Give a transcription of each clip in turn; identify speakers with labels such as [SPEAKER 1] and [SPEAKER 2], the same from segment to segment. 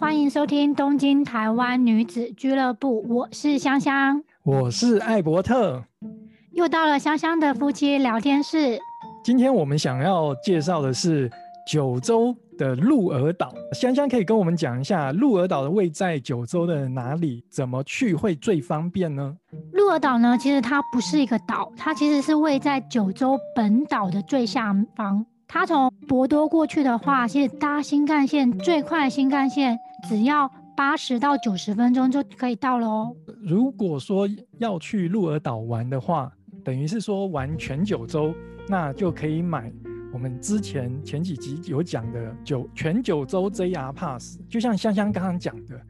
[SPEAKER 1] 欢迎收听东京台湾女子俱乐部，我是香香，
[SPEAKER 2] 我是艾伯特，
[SPEAKER 1] 又到了香香的夫妻聊天室。
[SPEAKER 2] 今天我们想要介绍的是九州的鹿儿岛，香香可以跟我们讲一下鹿儿岛的位在九州的哪里，怎么去会最方便呢？
[SPEAKER 1] 鹿儿岛呢，其实它不是一个岛，它其实是位在九州本岛的最下方。它从博多过去的话，其实搭新干线最快新干线只要八十到九十分钟就可以到了哦。
[SPEAKER 2] 如果说要去鹿儿岛玩的话，等于是说玩全九州，那就可以买我们之前前几集有讲的九全九州 JR Pass。就像香香刚刚讲的，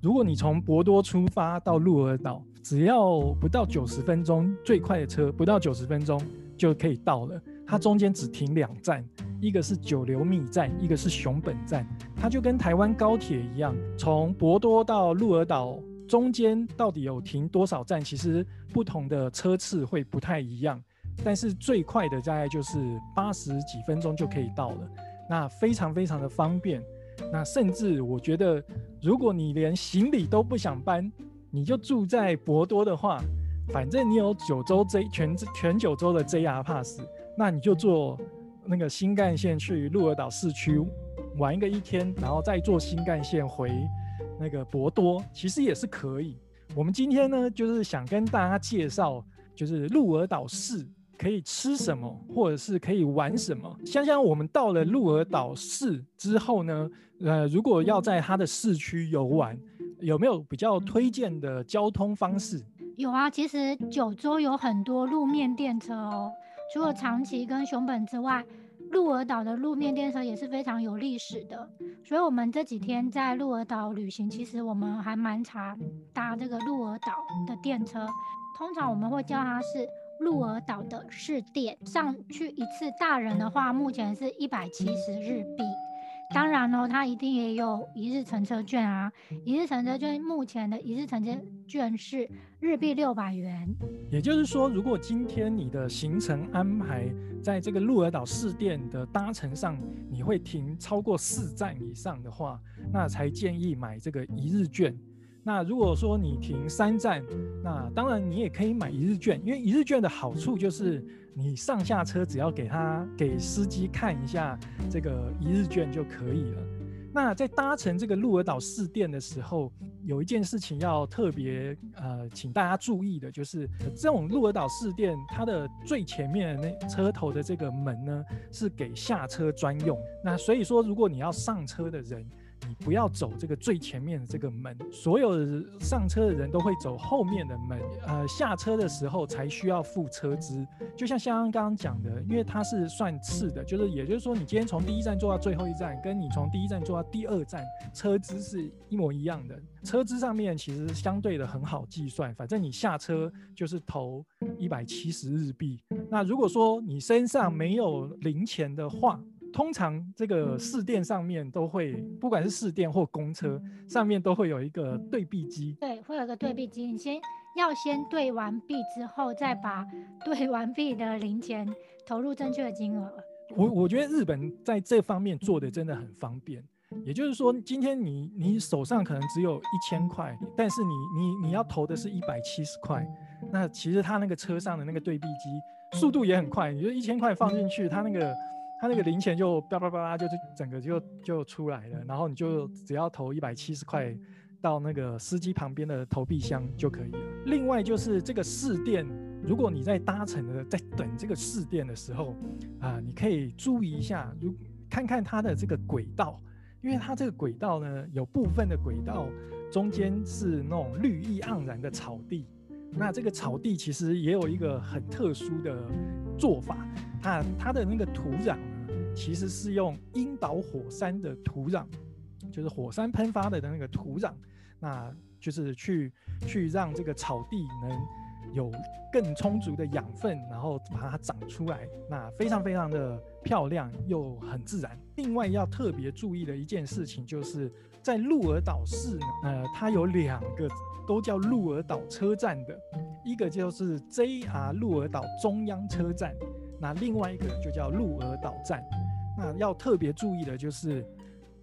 [SPEAKER 2] 如果你从博多出发到鹿儿岛，只要不到九十分钟，最快的车不到九十分钟就可以到了。它中间只停两站，一个是九流米站，一个是熊本站。它就跟台湾高铁一样，从博多到鹿儿岛中间到底有停多少站，其实不同的车次会不太一样。但是最快的大概就是八十几分钟就可以到了，那非常非常的方便。那甚至我觉得，如果你连行李都不想搬，你就住在博多的话，反正你有九州 J 全全九州的 JR Pass。那你就坐那个新干线去鹿儿岛市区玩一个一天，然后再坐新干线回那个博多，其实也是可以。我们今天呢，就是想跟大家介绍，就是鹿儿岛市可以吃什么，或者是可以玩什么。想想我们到了鹿儿岛市之后呢，呃，如果要在它的市区游玩，有没有比较推荐的交通方式？
[SPEAKER 1] 有啊，其实九州有很多路面电车哦。除了长崎跟熊本之外，鹿儿岛的路面电车也是非常有历史的。所以，我们这几天在鹿儿岛旅行，其实我们还蛮常搭这个鹿儿岛的电车。通常我们会叫它是鹿儿岛的市电，上去一次大人的话，目前是一百七十日币。当然喽，它一定也有一日乘车券啊！一日乘车券目前的一日乘车券是日币六百元。
[SPEAKER 2] 也就是说，如果今天你的行程安排在这个鹿儿岛市电的搭乘上，你会停超过四站以上的话，那才建议买这个一日券。那如果说你停三站，那当然你也可以买一日券，因为一日券的好处就是你上下车只要给他给司机看一下这个一日券就可以了。那在搭乘这个鹿儿岛市电的时候，有一件事情要特别呃，请大家注意的，就是这种鹿儿岛市电它的最前面的那车头的这个门呢，是给下车专用。那所以说，如果你要上车的人，你不要走这个最前面的这个门，所有上车的人都会走后面的门。呃，下车的时候才需要付车资。就像香刚刚讲的，因为它是算次的，就是也就是说，你今天从第一站坐到最后一站，跟你从第一站坐到第二站，车资是一模一样的。车资上面其实相对的很好计算，反正你下车就是投一百七十日币。那如果说你身上没有零钱的话，通常这个试电上面都会，不管是试电或公车上面都会有一个对币机。
[SPEAKER 1] 对，会有个对币机，你先要先对完币之后，再把对完币的零钱投入正确的金额。
[SPEAKER 2] 我我觉得日本在这方面做的真的很方便。也就是说，今天你你手上可能只有一千块，但是你你你要投的是一百七十块，那其实他那个车上的那个对币机速度也很快，你就一千块放进去，他那个。他那个零钱就叭叭叭叭，就就整个就就出来了，然后你就只要投一百七十块到那个司机旁边的投币箱就可以了。另外就是这个试电，如果你在搭乘的在等这个试电的时候啊，你可以注意一下，如看看它的这个轨道，因为它这个轨道呢，有部分的轨道中间是那种绿意盎然的草地，那这个草地其实也有一个很特殊的做法，它它的那个土壤。其实是用樱岛火山的土壤，就是火山喷发的那个土壤，那就是去去让这个草地能有更充足的养分，然后把它长出来，那非常非常的漂亮又很自然。另外要特别注意的一件事情，就是在鹿儿岛市呢，呃，它有两个都叫鹿儿岛车站的，一个就是 JR 鹿儿岛中央车站，那另外一个就叫鹿儿岛站。那要特别注意的就是，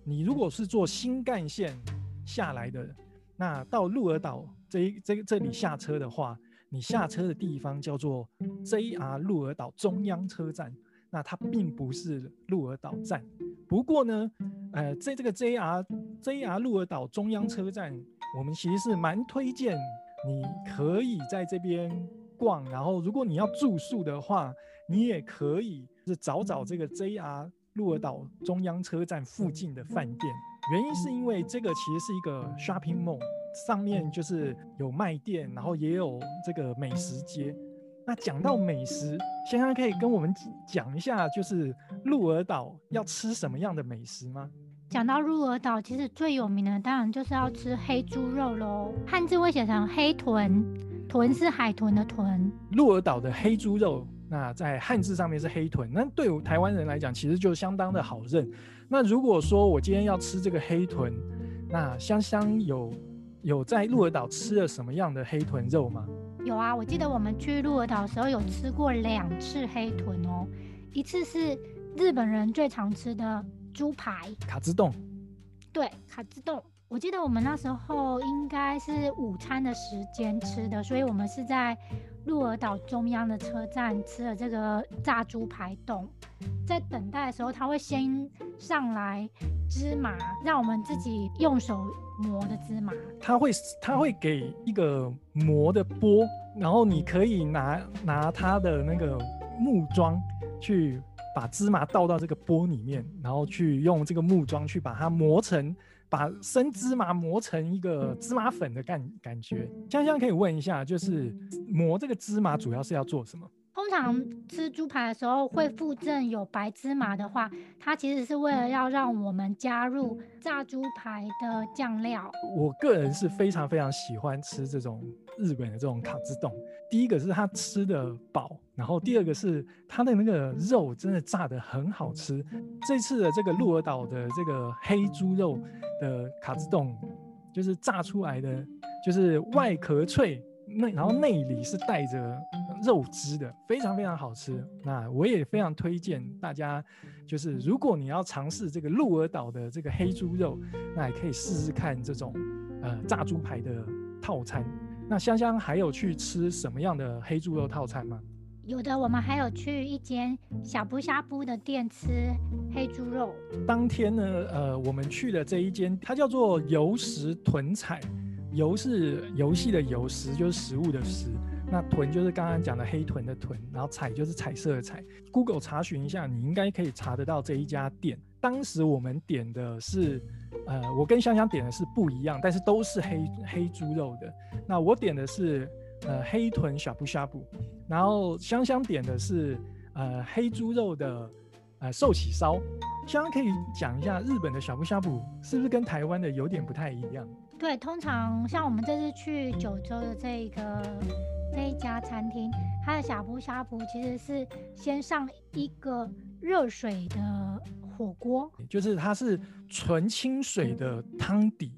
[SPEAKER 2] 你如果是坐新干线下来的，那到鹿儿岛这这这里下车的话，你下车的地方叫做 JR 鹿儿岛中央车站，那它并不是鹿儿岛站。不过呢，呃，在这个 JR JR 鹿儿岛中央车站，我们其实是蛮推荐你可以在这边逛，然后如果你要住宿的话，你也可以是找找这个 JR 鹿儿岛中央车站附近的饭店。原因是因为这个其实是一个 shopping mall，上面就是有卖店，然后也有这个美食街。那讲到美食，香香可以跟我们讲一下，就是鹿儿岛要吃什么样的美食吗？
[SPEAKER 1] 讲到鹿儿岛，其实最有名的当然就是要吃黑猪肉喽，汉字会写成黑豚，豚是海豚的豚。
[SPEAKER 2] 鹿儿岛的黑猪肉，那在汉字上面是黑豚，那对台湾人来讲，其实就相当的好认。那如果说我今天要吃这个黑豚，那香香有有在鹿儿岛吃了什么样的黑豚肉吗？
[SPEAKER 1] 有啊，我记得我们去鹿儿岛的时候有吃过两次黑豚哦，一次是日本人最常吃的猪排
[SPEAKER 2] 卡兹冻，
[SPEAKER 1] 对卡兹冻。我记得我们那时候应该是午餐的时间吃的，所以我们是在鹿儿岛中央的车站吃了这个炸猪排冻。在等待的时候，他会先上来芝麻，让我们自己用手磨的芝麻。
[SPEAKER 2] 他会他会给一个磨的钵，然后你可以拿拿他的那个木桩去把芝麻倒到这个钵里面，然后去用这个木桩去把它磨成，把生芝麻磨成一个芝麻粉的感感觉。香香可以问一下，就是磨这个芝麻主要是要做什么？
[SPEAKER 1] 通常吃猪排的时候会附赠有白芝麻的话，它其实是为了要让我们加入炸猪排的酱料。
[SPEAKER 2] 我个人是非常非常喜欢吃这种日本的这种卡兹冻。第一个是它吃的饱，然后第二个是它的那个肉真的炸的很好吃。这次的这个鹿儿岛的这个黑猪肉的卡兹冻，就是炸出来的，就是外壳脆。内然后内里是带着肉汁的，非常非常好吃。那我也非常推荐大家，就是如果你要尝试这个鹿儿岛的这个黑猪肉，那也可以试试看这种呃炸猪排的套餐。那香香还有去吃什么样的黑猪肉套餐吗？
[SPEAKER 1] 有的，我们还有去一间小布虾布的店吃黑猪肉。
[SPEAKER 2] 当天呢，呃，我们去的这一间，它叫做游食豚彩。游是游戏的游，食就是食物的食，那豚就是刚刚讲的黑豚的豚，然后彩就是彩色的彩。Google 查询一下，你应该可以查得到这一家店。当时我们点的是，呃，我跟香香点的是不一样，但是都是黑黑猪肉的。那我点的是呃黑豚小布呷布，然后香香点的是呃黑猪肉的呃寿喜烧。香香可以讲一下日本的小布呷布是不是跟台湾的有点不太一样？
[SPEAKER 1] 对，通常像我们这次去九州的这一个这一家餐厅，它的呷哺呷哺其实是先上一个热水的火锅，
[SPEAKER 2] 就是它是纯清水的汤底。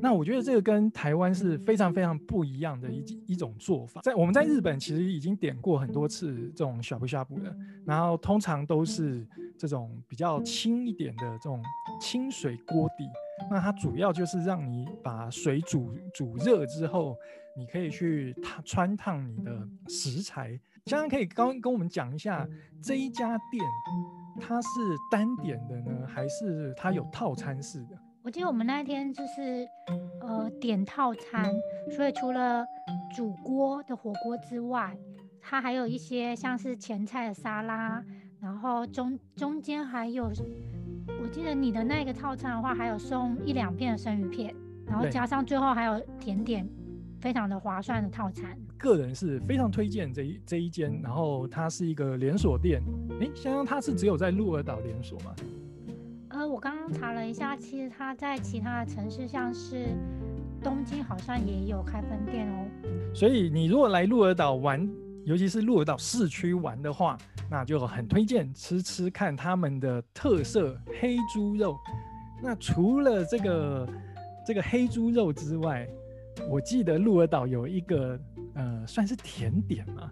[SPEAKER 2] 那我觉得这个跟台湾是非常非常不一样的一一种做法。在我们在日本其实已经点过很多次这种小布呷哺的，然后通常都是这种比较轻一点的这种清水锅底。那它主要就是让你把水煮煮热之后，你可以去烫穿烫你的食材。现在可以刚跟我们讲一下这一家店，它是单点的呢，还是它有套餐式的？
[SPEAKER 1] 我记得我们那天就是呃点套餐，所以除了煮锅的火锅之外，它还有一些像是前菜的沙拉，然后中中间还有。我记得你的那个套餐的话，还有送一两片的生鱼片，然后加上最后还有甜点，非常的划算的套餐。
[SPEAKER 2] 个人是非常推荐这一这一间，然后它是一个连锁店。诶，香香它是只有在鹿儿岛连锁吗？
[SPEAKER 1] 呃，我刚刚查了一下，其实它在其他的城市，像是东京，好像也有开分店哦。
[SPEAKER 2] 所以你如果来鹿儿岛玩，尤其是鹿儿岛市区玩的话，那就很推荐吃吃看他们的特色黑猪肉。那除了这个这个黑猪肉之外，我记得鹿儿岛有一个呃算是甜点嘛，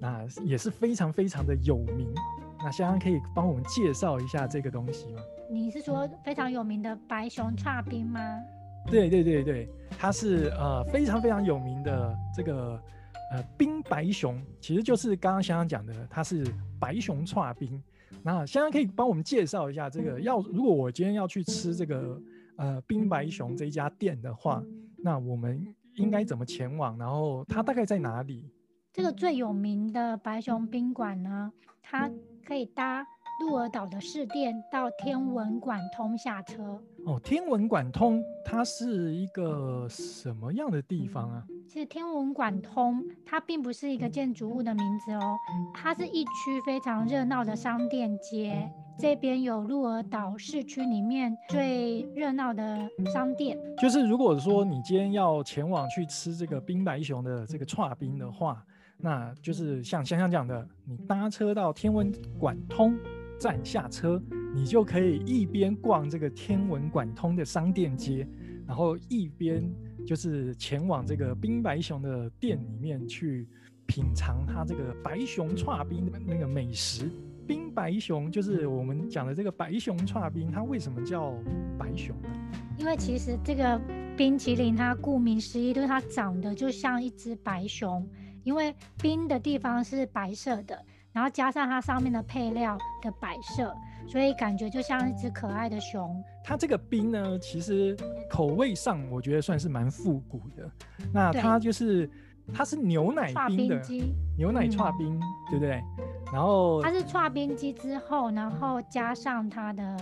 [SPEAKER 2] 那也是非常非常的有名。那香香可以帮我们介绍一下这个东西吗？
[SPEAKER 1] 你是说非常有名的白熊叉冰吗？
[SPEAKER 2] 对对对对，它是呃非常非常有名的这个呃冰白熊，其实就是刚刚香香讲的，它是白熊串冰。那香香可以帮我们介绍一下这个，要如果我今天要去吃这个呃冰白熊这一家店的话，那我们应该怎么前往？然后它大概在哪里？
[SPEAKER 1] 这个最有名的白熊宾馆呢，它可以搭。鹿儿岛的市电到天文馆通下车
[SPEAKER 2] 哦。天文馆通它是一个什么样的地方啊？
[SPEAKER 1] 其实天文馆通它并不是一个建筑物的名字哦，它是一区非常热闹的商店街。这边有鹿儿岛市区里面最热闹的商店。
[SPEAKER 2] 就是如果说你今天要前往去吃这个冰白熊的这个串冰的话，那就是像香香讲的，你搭车到天文馆通。站下车，你就可以一边逛这个天文馆通的商店街，然后一边就是前往这个冰白熊的店里面去品尝它这个白熊串冰的那个美食。冰白熊就是我们讲的这个白熊串冰，它为什么叫白熊呢？
[SPEAKER 1] 因为其实这个冰淇淋它顾名思义，就是它长得就像一只白熊，因为冰的地方是白色的。然后加上它上面的配料的摆设，所以感觉就像一只可爱的熊。
[SPEAKER 2] 它这个冰呢，其实口味上我觉得算是蛮复古的。那它就是它是牛奶冰的牛奶串冰，对不对？然后
[SPEAKER 1] 它是串冰机之后，然后加上它的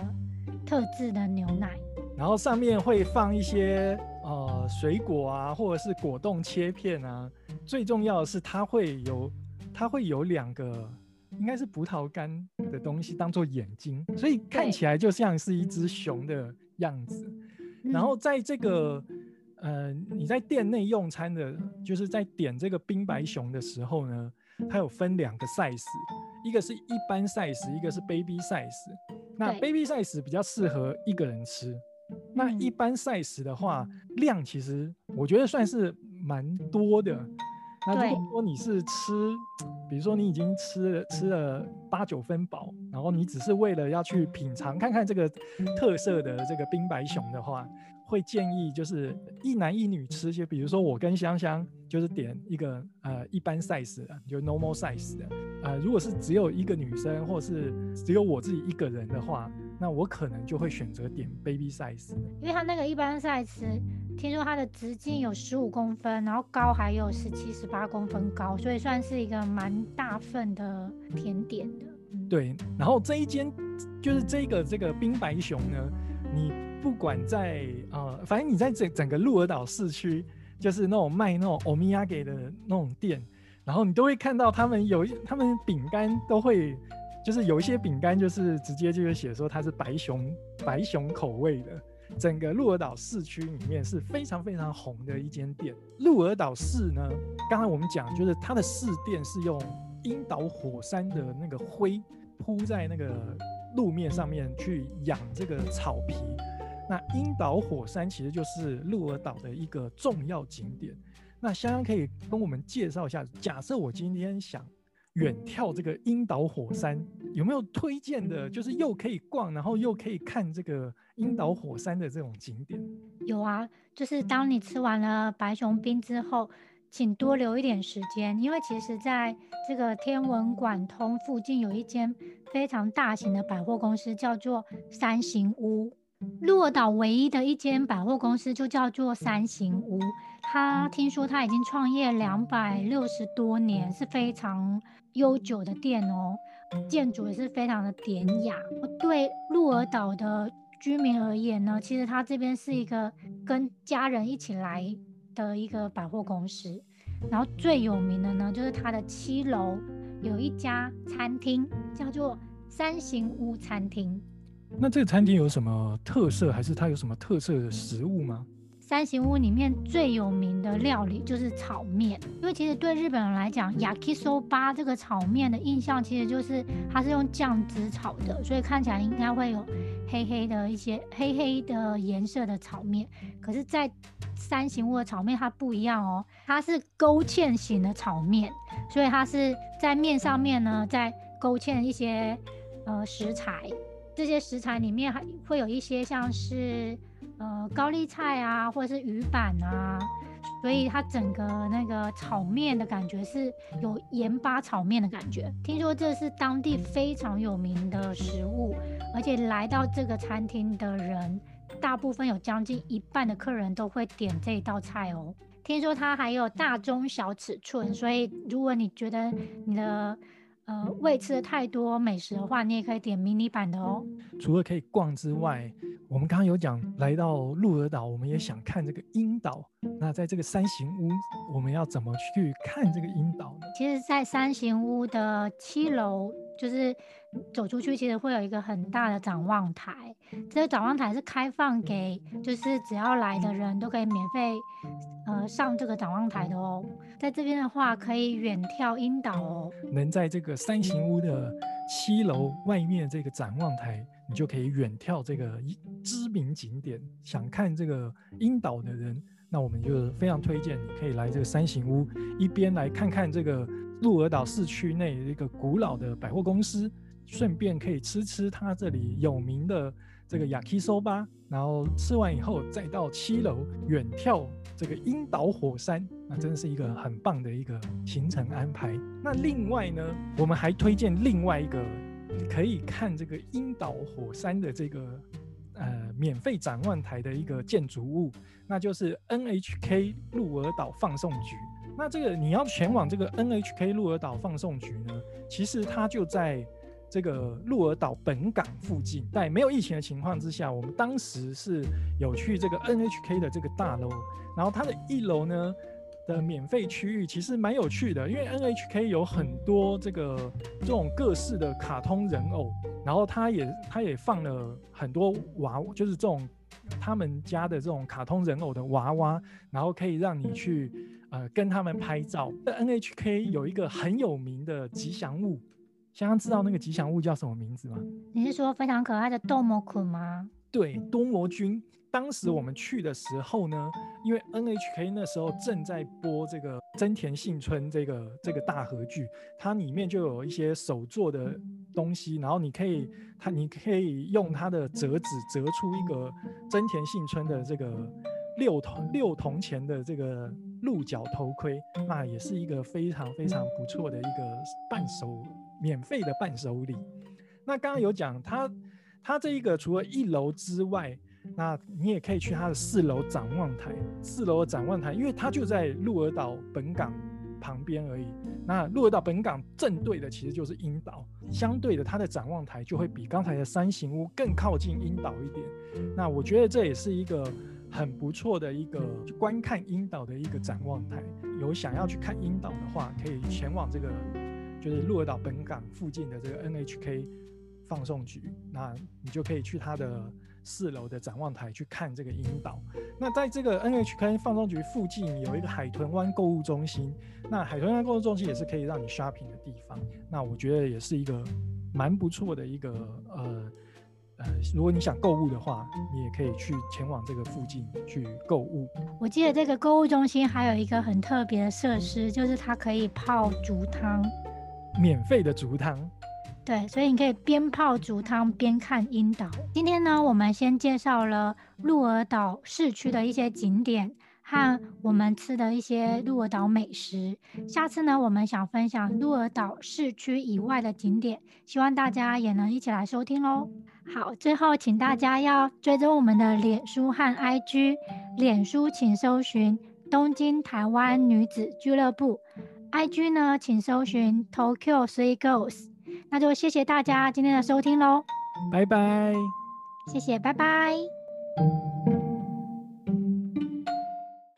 [SPEAKER 1] 特制的牛奶，
[SPEAKER 2] 然后上面会放一些呃水果啊，或者是果冻切片啊。最重要的是它会有它会有两个。应该是葡萄干的东西当做眼睛，所以看起来就像是一只熊的样子。然后在这个呃，你在店内用餐的，就是在点这个冰白熊的时候呢，它有分两个 size，一个是一般 size，一个是 baby size。那 baby size 比较适合一个人吃，那一般 size 的话，量其实我觉得算是蛮多的。那如果说你是吃，比如说你已经吃了吃了八九分饱，然后你只是为了要去品尝看看这个特色的这个冰白熊的话，会建议就是一男一女吃，就比如说我跟香香就是点一个呃一般 size 的，就 normal size 的，呃如果是只有一个女生或是只有我自己一个人的话。那我可能就会选择点 baby size，
[SPEAKER 1] 因为它那个一般 size，听说它的直径有十五公分，然后高还有十七、十八公分高，所以算是一个蛮大份的甜点的。
[SPEAKER 2] 对，然后这一间就是这个这个冰白熊呢，你不管在呃，反正你在整整个鹿儿岛市区，就是那种卖那种欧米亚给的那种店，然后你都会看到他们有他们饼干都会。就是有一些饼干，就是直接就是写说它是白熊白熊口味的。整个鹿儿岛市区里面是非常非常红的一间店。鹿儿岛市呢，刚才我们讲就是它的市店是用樱岛火山的那个灰铺在那个路面上面去养这个草皮。那樱岛火山其实就是鹿儿岛的一个重要景点。那香香可以跟我们介绍一下，假设我今天想。远眺这个樱岛火山，有没有推荐的？就是又可以逛，然后又可以看这个樱岛火山的这种景点。
[SPEAKER 1] 有啊，就是当你吃完了白熊冰之后，请多留一点时间，因为其实在这个天文馆通附近有一间非常大型的百货公司，叫做三行屋。鹿儿岛唯一的一间百货公司就叫做三行屋。他听说他已经创业两百六十多年，是非常悠久的店哦。建筑也是非常的典雅。对鹿儿岛的居民而言呢，其实他这边是一个跟家人一起来的一个百货公司。然后最有名的呢，就是它的七楼有一家餐厅，叫做三行屋餐厅。
[SPEAKER 2] 那这个餐厅有什么特色，还是它有什么特色的食物吗？
[SPEAKER 1] 三行屋里面最有名的料理就是炒面，因为其实对日本人来讲，yakisoba 这个炒面的印象其实就是它是用酱汁炒的，所以看起来应该会有黑黑的一些黑黑的颜色的炒面。可是，在三行屋的炒面它不一样哦，它是勾芡型的炒面，所以它是在面上面呢，在勾芡一些呃食材，这些食材里面还会有一些像是呃高丽菜啊，或者是鱼板啊。所以它整个那个炒面的感觉是有盐巴炒面的感觉。听说这是当地非常有名的食物，而且来到这个餐厅的人，大部分有将近一半的客人都会点这道菜哦。听说它还有大中小尺寸，所以如果你觉得你的呃胃吃的太多美食的话，你也可以点迷你版的哦。
[SPEAKER 2] 除了可以逛之外，我们刚刚有讲来到鹿儿岛，我们也想看这个樱岛。那在这个三形屋，我们要怎么去看这个樱岛呢？
[SPEAKER 1] 其实，在三形屋的七楼，就是走出去，其实会有一个很大的展望台。这个展望台是开放给，就是只要来的人都可以免费上这个展望台的哦。在这边的话，可以远眺樱岛哦。
[SPEAKER 2] 能在这个三形屋的七楼外面这个展望台，你就可以远眺这个知名景点。想看这个樱岛的人。那我们就非常推荐你可以来这个三形屋，一边来看看这个鹿儿岛市区内一个古老的百货公司，顺便可以吃吃它这里有名的这个 yakisoba，然后吃完以后再到七楼远眺这个樱岛火山，那真的是一个很棒的一个行程安排。那另外呢，我们还推荐另外一个可以看这个樱岛火山的这个。呃，免费展望台的一个建筑物，那就是 NHK 鹿儿岛放送局。那这个你要前往这个 NHK 鹿儿岛放送局呢，其实它就在这个鹿儿岛本港附近。在没有疫情的情况之下，我们当时是有去这个 NHK 的这个大楼，然后它的一楼呢。的免费区域其实蛮有趣的，因为 NHK 有很多这个这种各式的卡通人偶，然后它也它也放了很多娃，就是这种他们家的这种卡通人偶的娃娃，然后可以让你去呃跟他们拍照。NHK 有一个很有名的吉祥物，香香知道那个吉祥物叫什么名字吗？
[SPEAKER 1] 你是说非常可爱的多摩捆吗？
[SPEAKER 2] 对，多摩君。当时我们去的时候呢，因为 NHK 那时候正在播这个真田幸村这个这个大合剧，它里面就有一些手做的东西，然后你可以它你可以用它的折纸折出一个真田幸村的这个六铜六铜钱的这个鹿角头盔，那也是一个非常非常不错的一个伴手免费的伴手礼。那刚刚有讲它它这一个除了一楼之外。那你也可以去它的四楼展望台，四楼的展望台，因为它就在鹿儿岛本港旁边而已。那鹿儿岛本港正对的其实就是樱岛，相对的它的展望台就会比刚才的三形屋更靠近樱岛一点。那我觉得这也是一个很不错的一个观看樱岛的一个展望台。有想要去看樱岛的话，可以前往这个就是鹿儿岛本港附近的这个 NHK 放送局，那你就可以去它的。四楼的展望台去看这个樱岛。那在这个 NHK 放送局附近有一个海豚湾购物中心。那海豚湾购物中心也是可以让你 shopping 的地方。那我觉得也是一个蛮不错的一个呃呃，如果你想购物的话，你也可以去前往这个附近去购物。
[SPEAKER 1] 我记得这个购物中心还有一个很特别的设施，就是它可以泡竹汤，
[SPEAKER 2] 免费的竹汤。
[SPEAKER 1] 对，所以你可以边泡竹汤边看樱岛。今天呢，我们先介绍了鹿儿岛市区的一些景点和我们吃的一些鹿儿岛美食。下次呢，我们想分享鹿儿岛市区以外的景点，希望大家也能一起来收听哦。好，最后请大家要追踪我们的脸书和 IG。脸书请搜寻东京台湾女子俱乐部，IG 呢请搜寻 Tokyo Three Girls。那就谢谢大家今天的收听喽，
[SPEAKER 2] 拜拜，
[SPEAKER 1] 谢谢，拜拜。